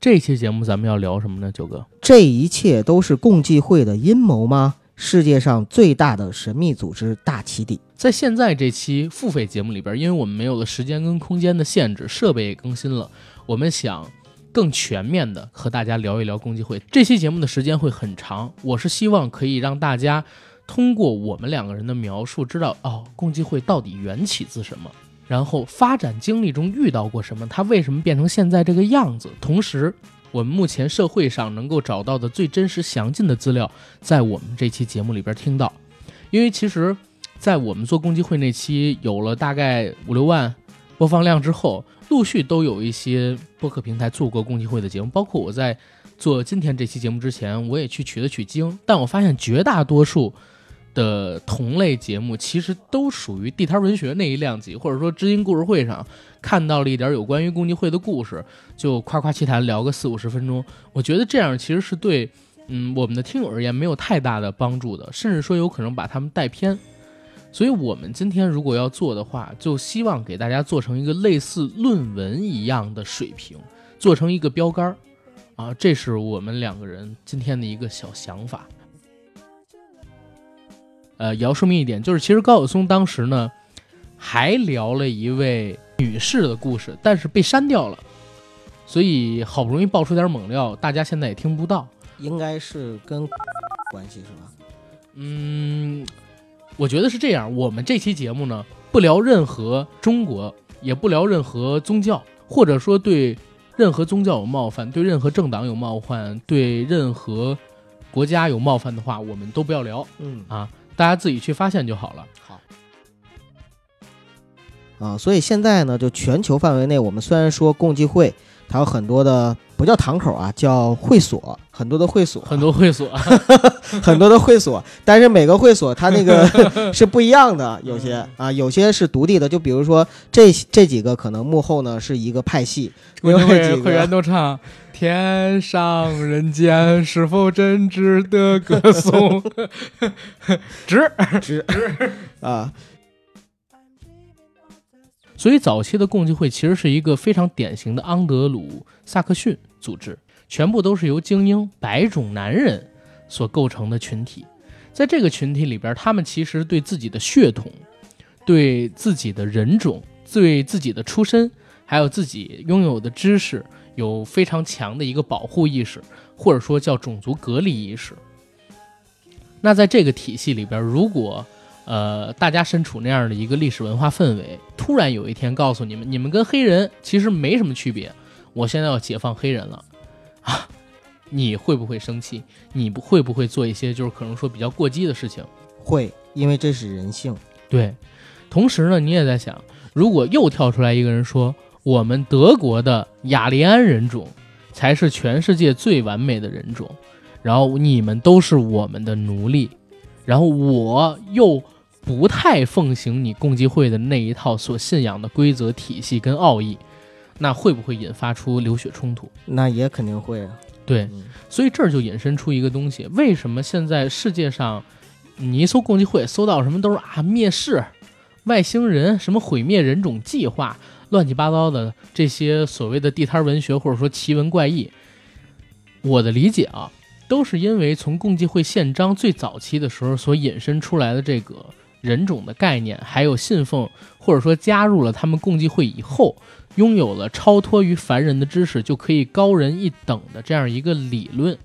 这期节目咱们要聊什么呢？九哥，这一切都是共济会的阴谋吗？世界上最大的神秘组织大起底。在现在这期付费节目里边，因为我们没有了时间跟空间的限制，设备也更新了，我们想更全面的和大家聊一聊共济会。这期节目的时间会很长，我是希望可以让大家通过我们两个人的描述，知道哦，共济会到底缘起自什么，然后发展经历中遇到过什么，它为什么变成现在这个样子，同时。我们目前社会上能够找到的最真实详尽的资料，在我们这期节目里边听到。因为其实，在我们做共济会那期有了大概五六万播放量之后，陆续都有一些播客平台做过共济会的节目，包括我在做今天这期节目之前，我也去取了取经，但我发现绝大多数。的同类节目其实都属于地摊文学那一量级，或者说知音故事会上看到了一点有关于共济会的故事，就夸夸其谈聊个四五十分钟。我觉得这样其实是对，嗯，我们的听友而言没有太大的帮助的，甚至说有可能把他们带偏。所以，我们今天如果要做的话，就希望给大家做成一个类似论文一样的水平，做成一个标杆儿啊，这是我们两个人今天的一个小想法。呃，也要说明一点，就是其实高晓松当时呢，还聊了一位女士的故事，但是被删掉了，所以好不容易爆出点猛料，大家现在也听不到。应该是跟 关系是吧？嗯，我觉得是这样。我们这期节目呢，不聊任何中国，也不聊任何宗教，或者说对任何宗教有冒犯，对任何政党有冒犯，对任何国家有冒犯的话，我们都不要聊。嗯啊。大家自己去发现就好了。好，啊，所以现在呢，就全球范围内，我们虽然说共济会，它有很多的不叫堂口啊，叫会所，很多的会所，很多会所，很多的会所，但是每个会所它那个 是不一样的，有些啊，有些是独立的，就比如说这这几个可能幕后呢是一个派系，会会员都唱。天上人间，是否真值得歌颂？值值值啊！所以早期的共济会其实是一个非常典型的安德鲁萨克逊组织，全部都是由精英白种男人所构成的群体。在这个群体里边，他们其实对自己的血统、对自己的人种、对自己的出身，还有自己拥有的知识。有非常强的一个保护意识，或者说叫种族隔离意识。那在这个体系里边，如果呃大家身处那样的一个历史文化氛围，突然有一天告诉你们，你们跟黑人其实没什么区别，我现在要解放黑人了啊，你会不会生气？你不会不会做一些就是可能说比较过激的事情？会，因为这是人性。对，同时呢，你也在想，如果又跳出来一个人说。我们德国的雅利安人种才是全世界最完美的人种，然后你们都是我们的奴隶，然后我又不太奉行你共济会的那一套所信仰的规则体系跟奥义，那会不会引发出流血冲突？那也肯定会啊。对，所以这儿就引申出一个东西：为什么现在世界上你一搜共济会，搜到什么都是啊灭世、外星人、什么毁灭人种计划？乱七八糟的这些所谓的地摊文学或者说奇闻怪异，我的理解啊，都是因为从共济会宪章最早期的时候所引申出来的这个人种的概念，还有信奉或者说加入了他们共济会以后，拥有了超脱于凡人的知识就可以高人一等的这样一个理论，